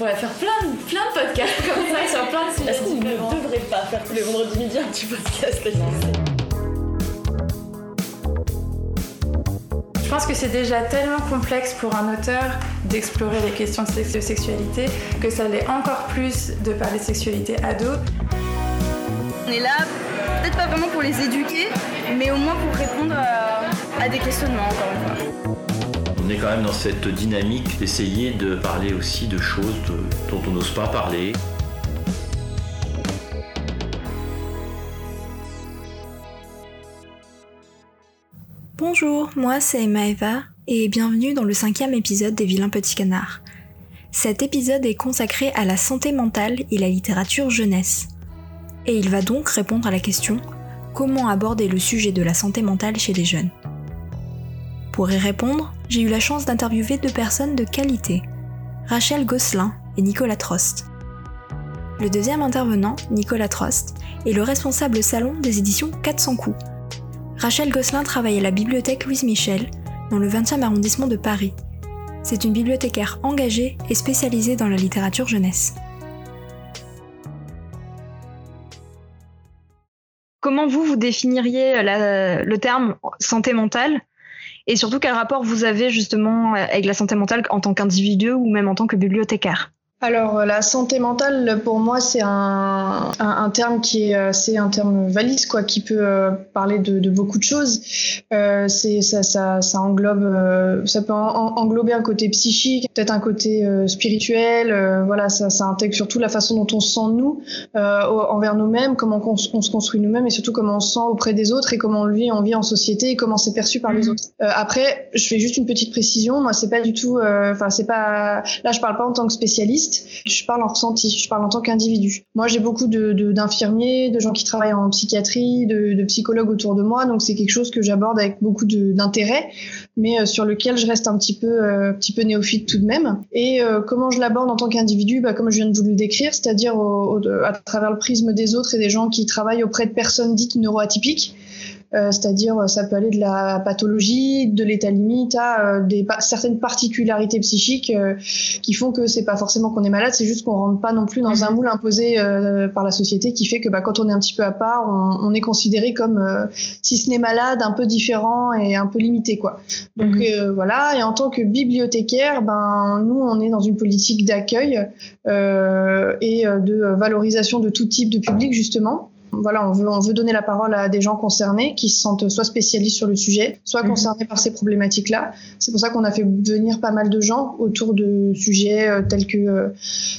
pourrait faire plein de, plein de podcasts comme ça sur plein de sujets Est-ce qu'on ne devrait pas faire tous les vendredis midi un petit podcast Je pense que c'est déjà tellement complexe pour un auteur d'explorer les questions de sexualité que ça l'est encore plus de parler de sexualité ado. On est là, peut-être pas vraiment pour les éduquer, mais au moins pour répondre à, à des questionnements encore une fois. On est quand même dans cette dynamique d'essayer de parler aussi de choses dont on n'ose pas parler. Bonjour, moi c'est Maeva et bienvenue dans le cinquième épisode des Vilains Petits Canards. Cet épisode est consacré à la santé mentale et la littérature jeunesse. Et il va donc répondre à la question comment aborder le sujet de la santé mentale chez les jeunes? Pour y répondre, j'ai eu la chance d'interviewer deux personnes de qualité, Rachel Gosselin et Nicolas Trost. Le deuxième intervenant, Nicolas Trost, est le responsable salon des éditions 400 coups. Rachel Gosselin travaille à la bibliothèque Louise Michel, dans le 20e arrondissement de Paris. C'est une bibliothécaire engagée et spécialisée dans la littérature jeunesse. Comment vous, vous définiriez le terme santé mentale? Et surtout quel rapport vous avez justement avec la santé mentale en tant qu'individu ou même en tant que bibliothécaire? Alors, euh, la santé mentale, pour moi, c'est un, un, un terme qui est, euh, c'est un terme valise, quoi, qui peut euh, parler de, de beaucoup de choses. Euh, c'est, ça, ça, ça englobe, euh, ça peut en- en- englober un côté psychique, peut-être un côté euh, spirituel. euh, voilà, ça, ça intègre surtout la façon dont on se sent nous euh, envers nous-mêmes, comment on, on se construit nous-mêmes, et surtout comment on se sent auprès des autres et comment on vit, on vit en société et comment c'est perçu par les autres. Euh, après, je fais juste une petite précision. Moi, c'est pas du tout, euh, enfin, c'est pas. Là, je parle pas en tant que spécialiste. Je parle en ressenti. Je parle en tant qu'individu. Moi, j'ai beaucoup d'infirmiers, de, gens qui travaillent en psychiatrie, de, psychologues autour de moi. Donc, c'est quelque chose que j'aborde avec beaucoup d'intérêt, mais euh, sur lequel je reste un petit peu, euh, néophyte tout de même. Et euh, comment je l'aborde en tant qu'individu? Bah, Comme je viens de vous le décrire, c'est-à-dire à travers le prisme des autres et des gens qui travaillent auprès de personnes dites neuroatypiques. Euh, c'est-à-dire euh, ça peut aller de la pathologie, de l'état limite à euh, des pa- certaines particularités psychiques euh, qui font que c'est pas forcément qu'on est malade, c'est juste qu'on rentre pas non plus dans un moule imposé euh, par la société qui fait que bah, quand on est un petit peu à part, on, on est considéré comme euh, si ce n'est malade, un peu différent et un peu limité quoi. Donc euh, voilà, et en tant que bibliothécaire, ben nous on est dans une politique d'accueil euh, et de valorisation de tout type de public justement. Voilà, on veut, on veut donner la parole à des gens concernés qui se sentent soit spécialistes sur le sujet, soit concernés par ces problématiques-là. C'est pour ça qu'on a fait venir pas mal de gens autour de sujets euh, tels que euh,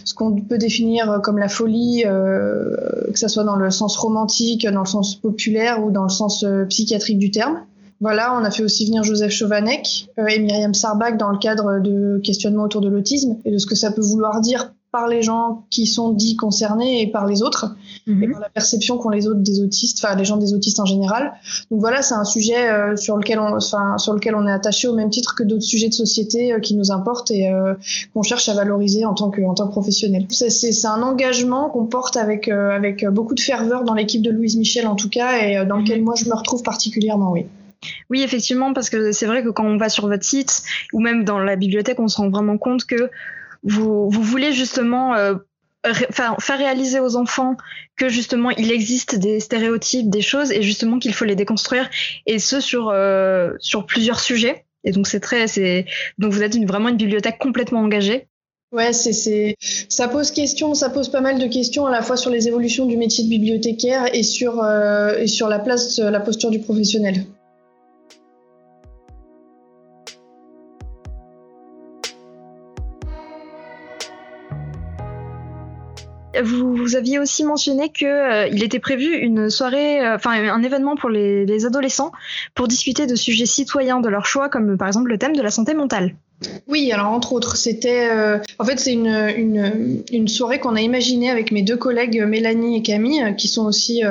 ce qu'on peut définir comme la folie, euh, que ça soit dans le sens romantique, dans le sens populaire ou dans le sens psychiatrique du terme. Voilà, on a fait aussi venir Joseph Chovanec et Myriam Sarbach dans le cadre de questionnements autour de l'autisme et de ce que ça peut vouloir dire par les gens qui sont dits concernés et par les autres et par la perception qu'ont les autres des autistes, enfin les gens des autistes en général. Donc voilà, c'est un sujet euh, sur lequel on, sur lequel on est attaché au même titre que d'autres sujets de société euh, qui nous importent et euh, qu'on cherche à valoriser en tant que en tant que professionnel. C'est un engagement qu'on porte avec avec beaucoup de ferveur dans l'équipe de Louise Michel en tout cas et dans lequel moi je me retrouve particulièrement, oui. Oui, effectivement, parce que c'est vrai que quand on va sur votre site ou même dans la bibliothèque, on se rend vraiment compte que vous, vous voulez justement euh, faire réaliser aux enfants que justement il existe des stéréotypes, des choses, et justement qu'il faut les déconstruire, et ce sur euh, sur plusieurs sujets. Et donc c'est très, c'est donc vous êtes vraiment une bibliothèque complètement engagée. Ouais, c'est, c'est, ça pose question, ça pose pas mal de questions à la fois sur les évolutions du métier de bibliothécaire et sur, euh, et sur la place, la posture du professionnel. Vous, aviez aussi mentionné que euh, était prévu une soirée, euh, enfin un événement pour les, les adolescents pour discuter de sujets citoyens de leur choix, comme par exemple le thème de la santé mentale. Oui, alors entre autres, c'était, euh, en fait, c'est une, soirée qu'on a imaginée avec mes deux collègues Mélanie et Camille, qui sont aussi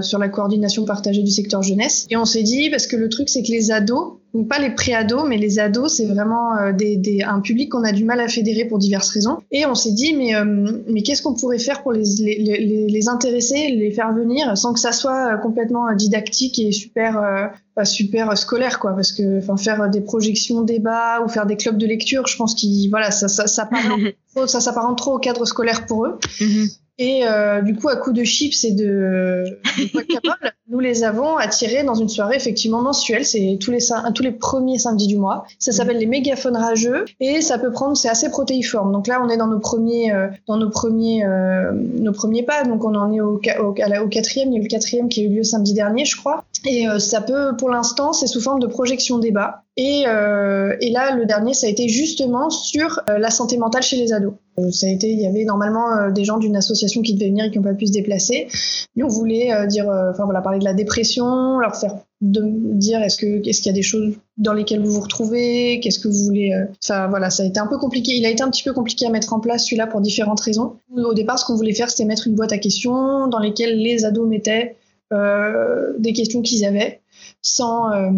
sur la coordination partagée du secteur jeunesse. Et on s'est dit, parce que le truc, c'est que les ados, Donc pas les pré-ados, mais les ados, c'est vraiment euh, des, des, un public qu'on a du mal à fédérer pour diverses raisons. Et on s'est dit, mais, euh, mais qu'est-ce qu'on pourrait faire pour les, les, les, les, intéresser, les faire venir, sans que ça soit complètement didactique et super, pas super scolaire, quoi. Parce que enfin, faire des projections, débats ou faire des clubs de lecture, je pense qu'ils voilà, ça, ça, ça, ça s'apparente trop au cadre scolaire pour eux. Mm-hmm. Et euh, du coup, à coup de chips et de, de nous les avons attirés dans une soirée effectivement mensuelle. C'est tous les tous les premiers samedis du mois. Ça s'appelle les mégaphones rageux et ça peut prendre, c'est assez protéiforme. Donc là, on est dans nos premiers, euh, dans nos premiers, euh, nos premiers pas. Donc on en est au, au, au, quatrième. Il y a eu le quatrième qui a eu lieu samedi dernier, je crois. Et ça peut, pour l'instant, c'est sous forme de projection débat. Et, et, là, le dernier, ça a été justement sur la santé mentale chez les ados. Euh, ça a été, il y avait normalement des gens d'une association qui devaient venir et qui n'ont pas pu se déplacer. Mais on voulait dire, enfin voilà, parler de la dépression, leur faire de dire est-ce que est-ce qu'il y a des choses dans lesquelles vous vous retrouvez, qu'est-ce que vous voulez. Enfin voilà, ça a été un peu compliqué. Il a été un petit peu compliqué à mettre en place celui-là pour différentes raisons. Au départ, ce qu'on voulait faire, c'était mettre une boîte à questions dans lesquelles les ados mettaient euh, des questions qu'ils avaient sans, euh,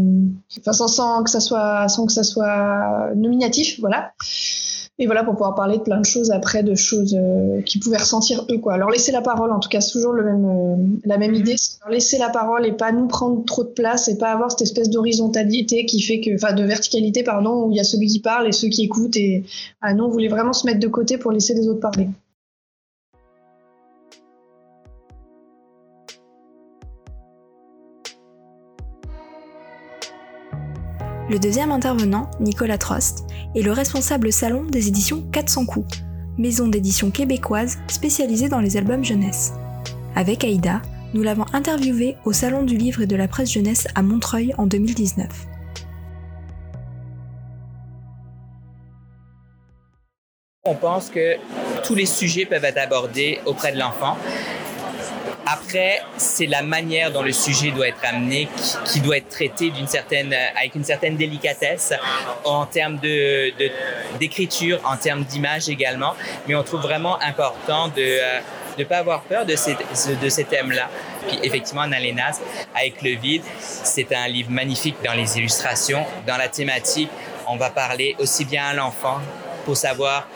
enfin, sans, que ça soit, sans que ça soit nominatif, voilà. Et voilà, pour pouvoir parler de plein de choses après, de choses euh, qu'ils pouvaient ressentir eux, quoi. Alors laisser la parole, en tout cas, c'est toujours le même, euh, la même idée. Alors, laisser la parole et pas nous prendre trop de place et pas avoir cette espèce d'horizontalité qui fait que, enfin, de verticalité, pardon, où il y a celui qui parle et ceux qui écoutent. Et ah, nous, on voulait vraiment se mettre de côté pour laisser les autres parler. Le deuxième intervenant, Nicolas Trost, est le responsable salon des éditions 400 coups, maison d'édition québécoise spécialisée dans les albums jeunesse. Avec Aïda, nous l'avons interviewé au Salon du livre et de la presse jeunesse à Montreuil en 2019. On pense que tous les sujets peuvent être abordés auprès de l'enfant après, c'est la manière dont le sujet doit être amené qui, doit être traité certaine, avec une certaine délicatesse en termes de, d'écriture, en termes d'image également. Mais on trouve vraiment important de ne euh, pas avoir peur de ces, de ces thèmes-là. Puis effectivement, Nalénas, avec le vide, c'est un livre magnifique dans les illustrations, dans la thématique. On va parler aussi bien à l'enfant pour savoir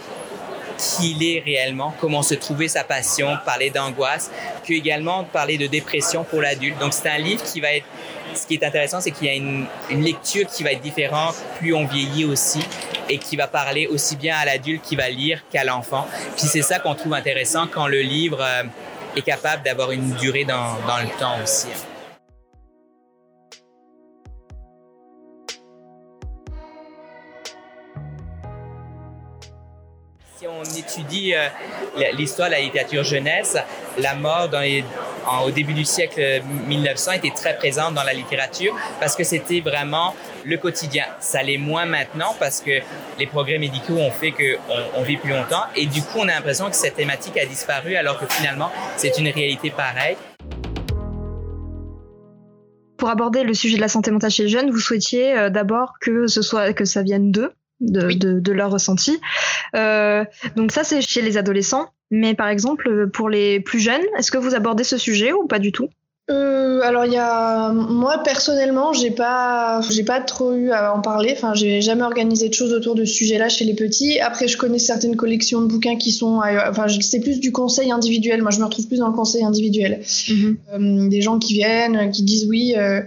qui il est réellement, comment se trouver sa passion, parler d'angoisse, puis également parler de dépression pour l'adulte. Donc c'est un livre qui va être, ce qui est intéressant, c'est qu'il y a une, lecture qui va être différente plus on vieillit aussi et qui va parler aussi bien à l'adulte qui va lire qu'à l'enfant. Puis c'est ça qu'on trouve intéressant quand le livre euh, est capable d'avoir une durée dans, dans le temps aussi. Étudie euh, l'histoire de la littérature jeunesse, la mort au début du siècle 1900 était très présente dans la littérature parce que c'était vraiment le quotidien. Ça l'est moins maintenant parce que les progrès médicaux ont fait qu'on on vit plus longtemps et du coup on a l'impression que cette thématique a disparu alors que finalement c'est une réalité pareille. Pour aborder le sujet de la santé mentale chez les jeunes, vous souhaitiez euh, d'abord que ce soit que ça vienne d'eux, de, de, de, leur ressenti. Euh, donc ça, c'est chez les adolescents. Mais par exemple, pour les plus jeunes, est-ce que vous abordez ce sujet ou pas du tout? Euh, alors il y a moi personnellement j'ai pas j'ai pas trop eu à en parler. Enfin j'ai jamais organisé de choses autour de ce sujet-là chez les petits. Après je connais certaines collections de bouquins qui sont enfin c'est plus du conseil individuel. Moi je me retrouve plus dans le conseil individuel. Mm-hmm. euh, des gens qui viennent qui disent oui euh,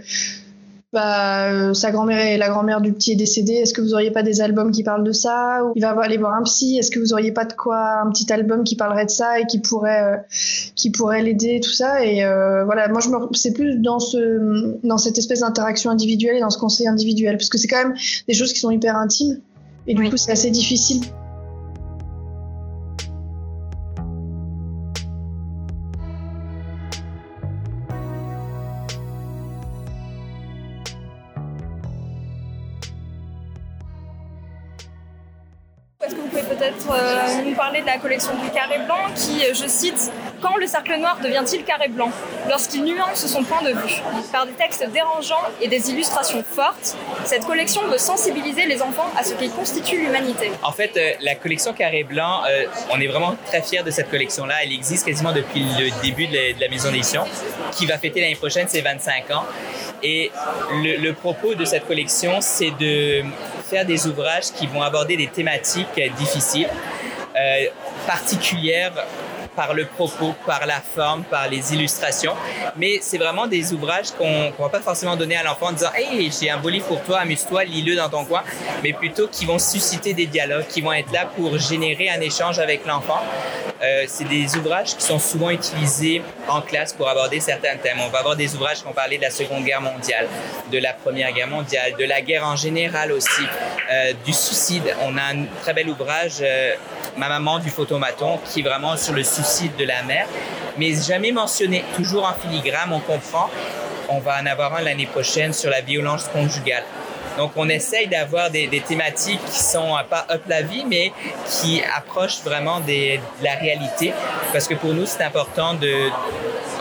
bah, euh, sa grand-mère et la grand-mère du petit est décédée, est-ce que vous auriez pas des albums qui parlent de ça Ou il va aller voir un psy, est-ce que vous auriez pas de quoi un petit album qui parlerait de ça et qui pourrait euh, qui pourrait l'aider tout ça? Et euh, voilà, moi je me c'est plus dans ce dans cette espèce d'interaction individuelle et dans ce conseil individuel parce que c'est quand même des choses qui sont hyper intimes. Et du coup c'est assez difficile peut-être euh, nous parler de la collection du Carré Blanc qui, euh, je cite, Quand le cercle noir devient-il carré blanc? Lorsqu'il nuance son point de vue. Par des textes dérangeants et des illustrations fortes, cette collection veut sensibiliser les enfants à ce qui constitue l'humanité. En fait, euh, la collection carré blanc, euh, on est vraiment très fiers de cette collection-là. Elle existe quasiment depuis le début de la, maison d'édition, qui va fêter l'année prochaine ses 25 ans. Et le propos de cette collection, c'est de faire des ouvrages qui vont aborder des thématiques difficiles, euh, particulières par le propos, par la forme, par les illustrations. Mais c'est vraiment des ouvrages qu'on ne va pas forcément donner à l'enfant en disant Hey, j'ai un beau livre pour toi, amuse-toi, lis-le dans ton coin. Mais plutôt qui vont susciter des dialogues, qui vont être là pour générer un échange avec l'enfant. Euh, c'est des ouvrages qui sont souvent utilisés en classe pour aborder certains thèmes. On va avoir des ouvrages qui vont parler de la Seconde Guerre mondiale, de la Première Guerre mondiale, de la guerre en général aussi, euh, du suicide. On a un très bel ouvrage, euh, Ma maman du photomaton, qui est vraiment sur le suicide de la mère, mais jamais mentionné, toujours en filigrane, on comprend. On va en avoir un l'année prochaine sur la violence conjugale. Donc, on essaye d'avoir des, thématiques qui sont pas up la vie, mais qui approchent vraiment de la réalité. Parce que pour nous, c'est important de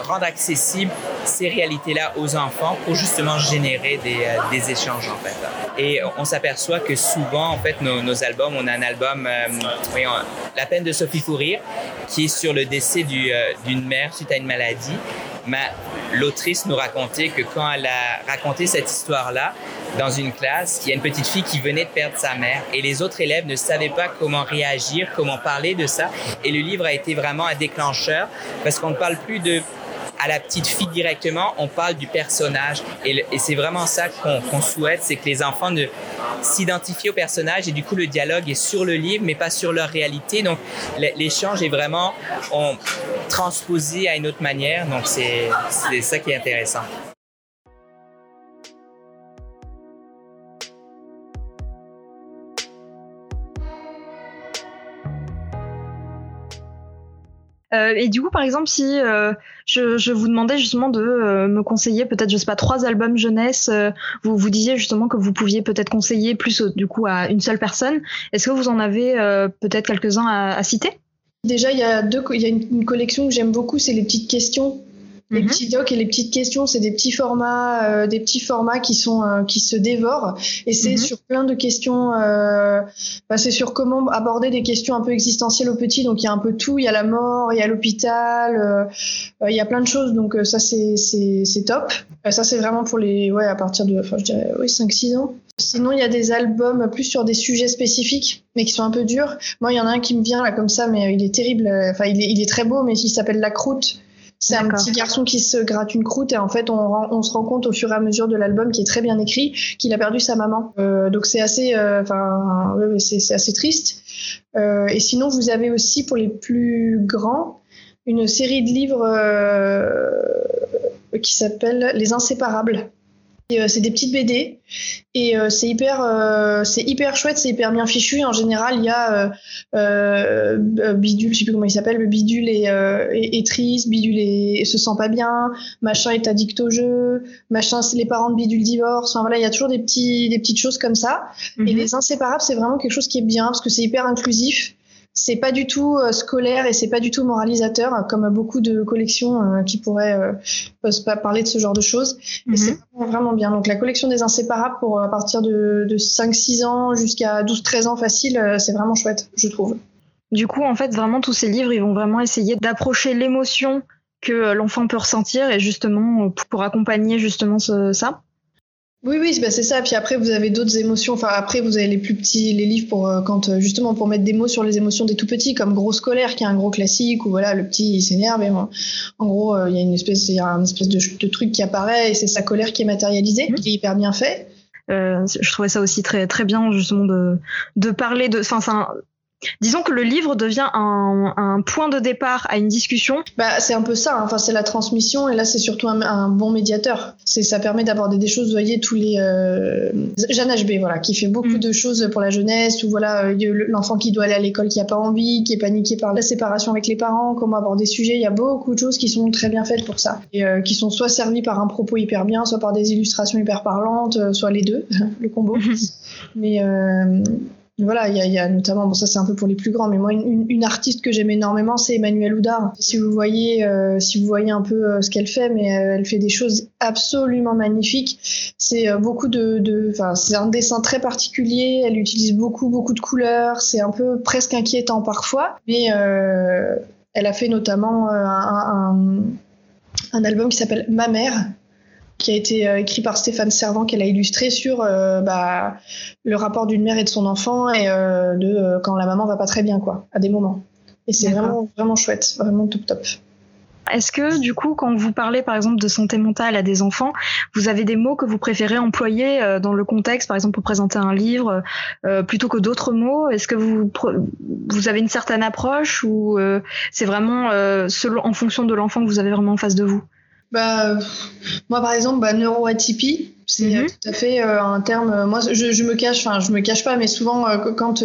rendre accessible ces réalités-là aux enfants pour justement générer des, euh, des, échanges, en fait. Et on s'aperçoit que souvent, en fait, nos, albums, on a un album, euh, voyons, La peine de Sophie Fourir, qui est sur le décès d'une du, mère suite à une maladie. Mais l'autrice nous racontait que quand elle a raconté cette histoire-là dans une classe, il y a une petite fille qui venait de perdre sa mère et les autres élèves ne savaient pas comment réagir, comment parler de ça. Et le livre a été vraiment un déclencheur parce qu'on ne parle plus de à la petite fille directement, on parle du personnage. Et, c'est vraiment ça qu'on qu souhaite, c'est que les enfants s'identifient au personnage et du coup le dialogue est sur le livre, mais pas sur leur réalité. Donc l'échange est vraiment transposé à une autre manière. Donc c'est ça qui est intéressant. Euh, et du coup, par exemple, si euh, je, vous demandais justement de euh, me conseiller peut-être, je sais pas, trois albums jeunesse, vous vous disiez justement que vous pouviez peut-être conseiller plus du coup à une seule personne. Est-ce que vous en avez peut-être quelques-uns à, citer? Déjà, il y a deux, il y a une collection que j'aime beaucoup, c'est les petites questions les mmh. petits docs et les petites questions, c'est des petits formats, euh, des petits formats qui sont euh, qui se dévorent. Et c'est mmh. sur plein de questions. Euh, bah, c'est sur comment aborder des questions un peu existentielles aux petits. Donc il y a un peu tout. Il y a la mort, il y a l'hôpital, euh, il y a plein de choses. Donc ça c'est c'est c'est top. ça c'est vraiment pour les ouais à partir de, enfin je dirais oui 5-6 ans. Sinon, il y a des albums plus sur des sujets spécifiques, mais qui sont un peu durs. Moi, il y en a un qui me vient là comme ça, mais il est terrible. Enfin, il est, il est très beau, mais il s'appelle La Croûte. C'est un petit garçon qui se gratte une croûte et en fait on, on, se rend compte au fur et à mesure de l'album qui est très bien écrit qu'il a perdu sa maman. Euh, donc c'est assez, enfin euh, c'est assez triste. Euh, et sinon vous avez aussi pour les plus grands une série de livres euh, qui s'appelle Les Inséparables. Euh, c'est des petites BD et euh, c'est hyper, euh, c'est hyper chouette, c'est hyper bien fichu. En général, il y a euh, Bidule, je sais plus comment il s'appelle, Bidule et, et, et, triste, Bidule et, se sent pas bien, machin est addict au jeu, machin les parents de Bidule divorce. Enfin voilà, il y a toujours des petits, des petites choses comme ça. Mm -hmm. Et les inséparables, c'est vraiment quelque chose qui est bien parce que c'est hyper inclusif c'est pas du tout euh, scolaire et c'est pas du tout moralisateur comme beaucoup de collections euh, qui pourraient euh, parler de ce genre de choses. Mais mm -hmm. c'est vraiment, vraiment, bien. Donc la collection des inséparables pour à partir de, de 5-6 ans jusqu'à 12-13 ans facile c'est vraiment chouette je trouve. Du coup en fait vraiment tous ces livres ils vont vraiment essayer d'approcher l'émotion que l'enfant peut ressentir et justement pour accompagner justement ce, ça oui, oui, bah c'est ça. Puis après, vous avez d'autres émotions. Enfin, après, vous avez les plus petits, les livres pour euh, quand justement pour mettre des mots sur les émotions des tout petits, comme Gros scolaire, qui est un gros classique où voilà, le petit il s'énerve et en, en gros, il euh, y a une espèce, il y a une espèce de, de, truc qui apparaît et c'est sa colère qui est matérialisée, mmh. qui est hyper bien fait. Euh, je trouvais ça aussi très très bien justement de de parler de. Enfin, un Disons que le livre devient un, un, point de départ à une discussion. Bah, c'est un peu ça. Hein. Enfin, c'est la transmission et là, c'est surtout un, un, bon médiateur. C'est, ça permet d'aborder des choses. Vous voyez tous les euh, Jeanne HB, voilà, qui fait beaucoup mmh. de choses pour la jeunesse. Ou voilà, euh, l'enfant qui doit aller à l'école, qui a pas envie, qui est paniqué par la séparation avec les parents, comment aborder des sujets. Il y a beaucoup de choses qui sont très bien faites pour ça et euh, qui sont soit servies par un propos hyper bien, soit par des illustrations hyper parlantes, euh, soit les deux, le combo. Mais voilà, il y, a, notamment, bon ça c'est un peu pour les plus grands, mais moi une, artiste que j'aime énormément c'est Emmanuelle Oudard. Si vous voyez, euh, si vous voyez un peu euh, ce qu'elle fait, mais euh, elle fait des choses absolument magnifiques. C'est beaucoup de, enfin c'est un dessin très particulier. Elle utilise beaucoup beaucoup de couleurs. C'est un peu presque inquiétant parfois, mais elle a fait notamment un, un, un album qui s'appelle Ma mère, qui a été euh, écrit par Stéphane Servant, qu'elle a illustré sur euh, bah, le rapport d'une mère et de son enfant et euh, de quand la maman va pas très bien, quoi, à des moments. Et c'est vraiment, vraiment chouette, vraiment top top. Est-ce que du coup, quand vous parlez par exemple de santé mentale à des enfants, vous avez des mots que vous préférez employer dans le contexte, par exemple pour présenter un livre, plutôt que d'autres mots? Est-ce que vous vous avez une certaine approche ou c'est vraiment selon, en fonction de l'enfant que vous avez vraiment en face de vous? Bah, moi, par exemple, bah, neuroatypie, c'est euh, mhm. tout à fait euh, un terme. Euh, moi, je, je me cache, enfin, je me cache pas, mais souvent, quand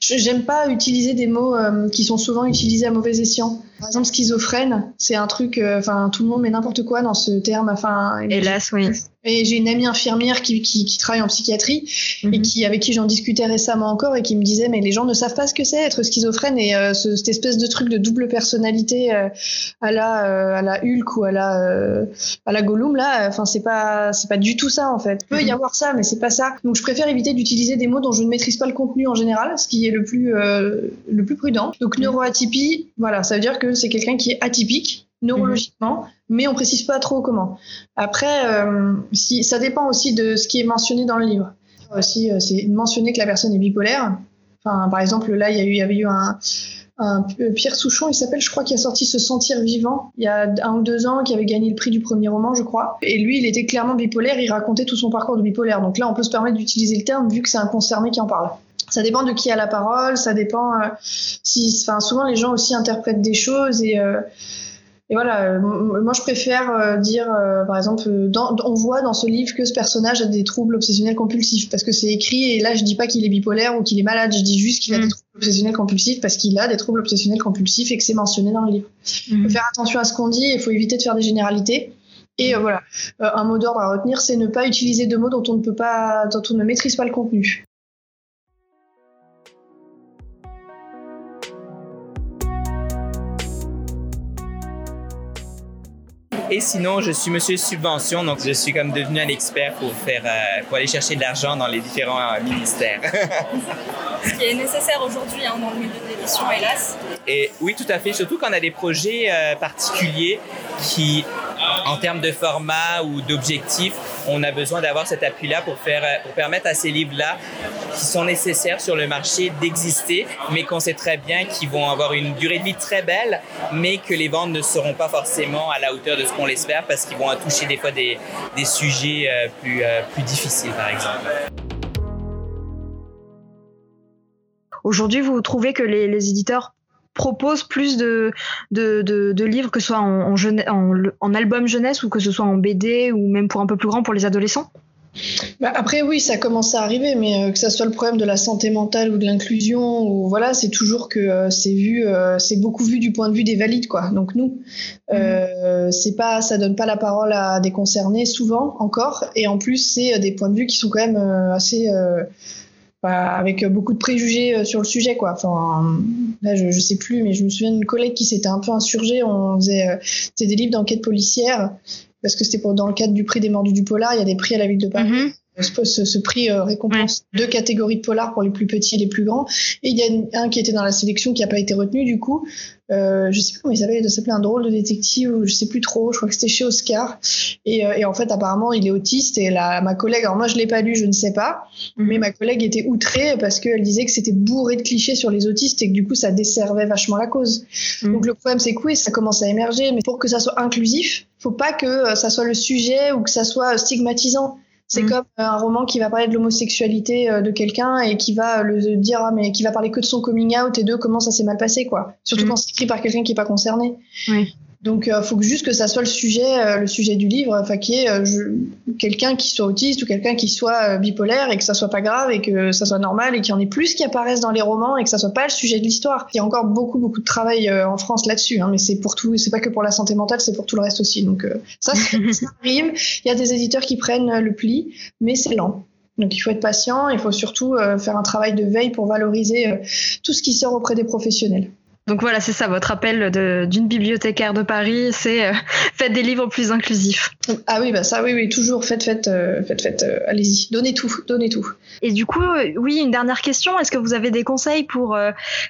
j'aime pas utiliser des mots qui sont souvent utilisés à mauvais escient. Par exemple, schizophrène, c'est un truc, enfin, tout le monde met n'importe quoi dans ce terme. Enfin, hélas, oui. Et j'ai une amie infirmière qui, qui, qui travaille en psychiatrie et mhm. qui, avec qui j'en discutais récemment encore et qui me disait mais les gens ne savent pas ce que c'est être schizophrène et euh, ce, cette espèce de truc de double personnalité euh, à la euh, à la Hulk ou à la à la Gollum là enfin c'est pas c'est pas du tout ça en fait. Il peut y mhm. avoir ça mais c'est pas ça. Donc je préfère éviter d'utiliser des mots dont je ne maîtrise pas le contenu en général, ce qui est le plus le plus prudent. Donc mhm. neuroatypie, voilà, ça veut dire que c'est quelqu'un qui est atypique neurologiquement, mais on précise pas trop comment. Après, euh, si, ça dépend aussi de ce qui est mentionné dans le livre. Aussi, euh, c'est mentionné que la personne est bipolaire. Enfin, par exemple, là, il y, y avait eu un, Pierre Souchon, il s'appelle, je crois, qui a sorti Se sentir vivant il y a un ou deux ans, qui avait gagné le prix du premier roman, je crois. Et lui, il était clairement bipolaire, il racontait tout son parcours de bipolaire. Donc là, on peut se permettre d'utiliser le terme vu que c'est un concerné qui en parle. Ça dépend de qui a la parole, ça dépend euh, si, enfin, souvent les gens aussi interprètent des choses et euh, et voilà, euh, moi je préfère euh, dire, euh, par exemple, on voit dans ce livre que ce personnage a des troubles obsessionnels compulsifs parce que c'est écrit et là je dis pas qu'il est bipolaire ou qu'il est malade, je dis juste qu'il a des mm. troubles obsessionnels compulsifs parce qu'il a des troubles obsessionnels compulsifs et que c'est mentionné dans le livre. Il faut mm. faire attention à ce qu'on dit et il faut éviter de faire des généralités. Et voilà, un mot d'ordre à retenir, c'est ne pas utiliser de mots dont on ne peut pas, dont on ne maîtrise pas le contenu. Et sinon, je suis monsieur subvention, donc je suis comme devenu un expert pour faire, euh, pour aller chercher de l'argent dans les différents euh, ministères. Ce qui est nécessaire aujourd'hui hein, dans le milieu de l'édition, hélas. Et oui, tout à fait. Surtout quand on a des projets euh, particuliers qui, en termes de format ou d'objectifs, on a besoin d'avoir cet appui-là pour faire, pour permettre à ces livres-là, qui sont nécessaires sur le marché, d'exister, mais qu'on sait très bien qu'ils vont avoir une durée de vie très belle, mais que les ventes ne seront pas forcément à la hauteur de ce qu'on l'espère parce qu'ils vont toucher des fois des, des sujets euh, plus, euh, plus difficiles, par exemple. Aujourd'hui, vous trouvez que les éditeurs propose plus de, de, de, livres, que ce soit en, en, en, album jeunesse ou que ce soit en BD ou même pour un peu plus grand pour les adolescents? Bah après oui, ça commence à arriver, mais euh, que ça soit le problème de la santé mentale ou de l'inclusion, ou voilà, c'est toujours que euh, c'est vu, euh, c'est beaucoup vu du point de vue des valides, quoi. Donc nous, mmh. c'est pas, ça donne pas la parole à des concernés souvent encore, et en plus c'est des points de vue qui sont quand même assez avec beaucoup de préjugés euh, sur le sujet quoi. Enfin là je, sais plus mais je me souviens d'une collègue qui s'était un peu insurgée, on faisait euh, c'était des livres d'enquête policière parce que c'était dans le cadre du prix des mordus du polar, il y a des prix à la ville de Paris. Mm-hmm. Ce, ce, prix euh, récompense deux catégories de polar pour les plus petits et les plus grands. Et il y a un qui était dans la sélection qui n'a pas été retenu du coup. Euh, je sais plus comment il s'appelait, il s'appelait un drôle de détective, ou je sais plus trop, je crois que c'était chez Oscar. Et, euh, et, en fait, apparemment, il est autiste. Et la, ma collègue, alors moi je l'ai pas lu, je ne sais pas, mhm. mais ma collègue était outrée parce qu'elle disait que c'était bourré de clichés sur les autistes et que du coup ça desservait vachement la cause. Mhm. Donc le problème c'est que oui, ça commence à émerger, mais pour que ça soit inclusif, faut pas que euh, ça soit le sujet ou que ça soit stigmatisant. C'est mm. comme un roman qui va parler de l'homosexualité euh, de quelqu'un et qui va le dire, ah, mais qui va parler que de son coming out et de comment ça s'est mal passé, quoi. Surtout mm. quand c'est écrit par quelqu'un qui est pas concerné. Oui. Donc, il euh, faut juste que ça soit le sujet, euh, le sujet du livre, enfin, qui est euh, quelqu'un qui soit autiste ou quelqu'un qui soit bipolaire et que ça soit pas grave et que ça soit normal et qu'il y en ait plus qui apparaissent dans les romans et que ça soit pas le sujet de l'histoire. Il y a encore beaucoup, beaucoup de travail en France là-dessus, hein, mais c'est pour tout, c'est pas que pour la santé mentale, c'est pour tout le reste aussi. Donc, ça, ça arrive. Il y a des éditeurs qui prennent le pli, mais c'est lent. Donc il faut être patient, il faut surtout faire un travail de veille pour valoriser tout ce qui sort auprès des professionnels. Donc voilà, c'est ça votre appel d'une bibliothécaire de Paris, c'est euh, faites des livres plus inclusifs. Ah oui, bah ça, oui, oui, toujours faites, faites, euh, faites, faites, euh, allez-y, donnez tout, donnez tout. Et du coup, oui, une dernière question, est-ce que vous avez des conseils pour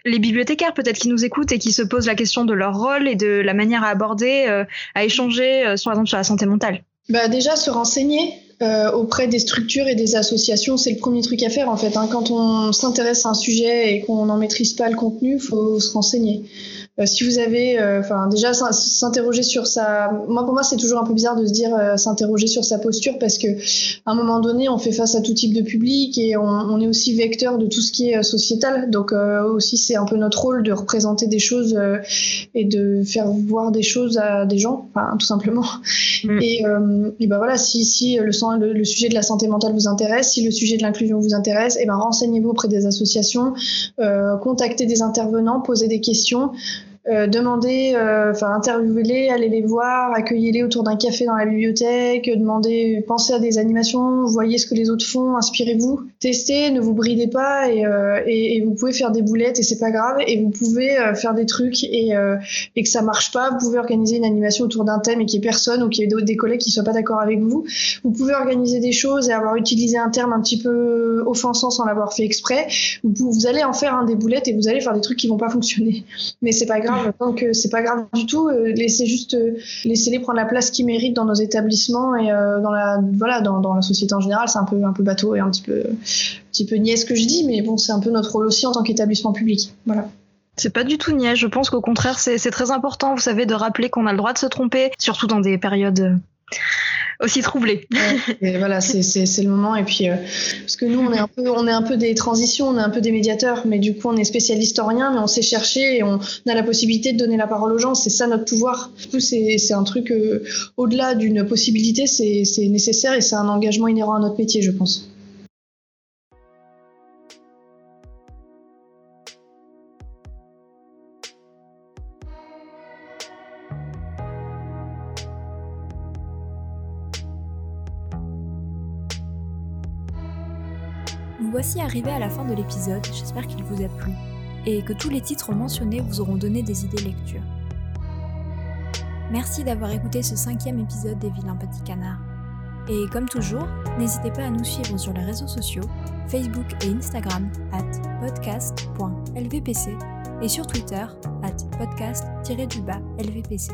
les bibliothécaires peut-être qui nous écoutent et qui se posent la question de leur rôle et de la manière à aborder, à échanger, sur, par exemple, sur la santé mentale? Bah déjà se renseigner, euh, auprès des structures et des associations, c'est le premier truc à faire en fait. Hein. Quand on s'intéresse à un sujet et qu'on n'en maîtrise pas le contenu, faut se renseigner. Euh, si vous avez, euh, enfin déjà s'interroger sur sa, moi pour moi c'est toujours un peu bizarre de se dire euh, s'interroger sur sa posture parce que à un moment donné on fait face à tout type de public et on, on est aussi vecteur de tout ce qui est sociétal. Donc aussi c'est un peu notre rôle de représenter des choses et de faire voir des choses à des gens, tout simplement. Mm. Et, et ben voilà si si le, le, le, sujet de la santé mentale vous intéresse, si le sujet de l'inclusion vous intéresse, et ben renseignez-vous auprès des associations, contactez des intervenants, posez des questions. Euh, demandez, euh, enfin interviewez-les, allez les voir, accueillez-les autour d'un café dans la bibliothèque, demandez, pensez à des animations, voyez ce que les autres font, inspirez-vous, testez, ne vous bridez pas et, euh, et, vous pouvez faire des boulettes et c'est pas grave et vous pouvez faire des trucs et, et que ça marche pas, vous pouvez organiser une animation autour d'un thème et qu'il y ait personne ou qu'il y ait des collègues qui soient pas d'accord avec vous. Vous pouvez organiser des choses et avoir utilisé un terme un petit peu offensant sans l'avoir fait exprès. Vous, vous allez en faire un des boulettes et vous allez faire des trucs qui vont pas fonctionner, mais c'est pas grave donc euh, c'est pas grave du tout. Euh, laissez juste, euh, laissez-les prendre la place qu'ils méritent dans nos établissements et dans la, voilà, dans, dans la société en général. C'est un peu, un peu bateau et un petit peu, un petit peu niais ce que je dis, mais bon, c'est un peu notre rôle aussi en tant qu'établissement public. Voilà. C'est pas du tout niais. Je pense qu'au contraire, c'est très important, vous savez, de rappeler qu'on a le droit de se tromper, surtout dans des périodes aussi troublé. voilà, c'est le moment. Et puis, euh, parce que nous, on est, un peu, on est un peu des transitions, on est un peu des médiateurs, mais du coup, on est spécialiste en rien, mais on sait chercher et on a la possibilité de donner la parole aux gens. C'est ça notre pouvoir. Du coup, c'est un truc, euh, au-delà d'une possibilité, c'est nécessaire et c'est un engagement inhérent à notre métier, je pense. Nous voici arrivés à la fin de l'épisode, j'espère qu'il vous a plu, et que tous les titres mentionnés vous auront donné des idées lecture. Merci d'avoir écouté ce cinquième épisode des Vilains Petits Canards. Et comme toujours, n'hésitez pas à nous suivre sur les réseaux sociaux, Facebook et Instagram at podcast.lvpc et sur Twitter at podcast-lvpc.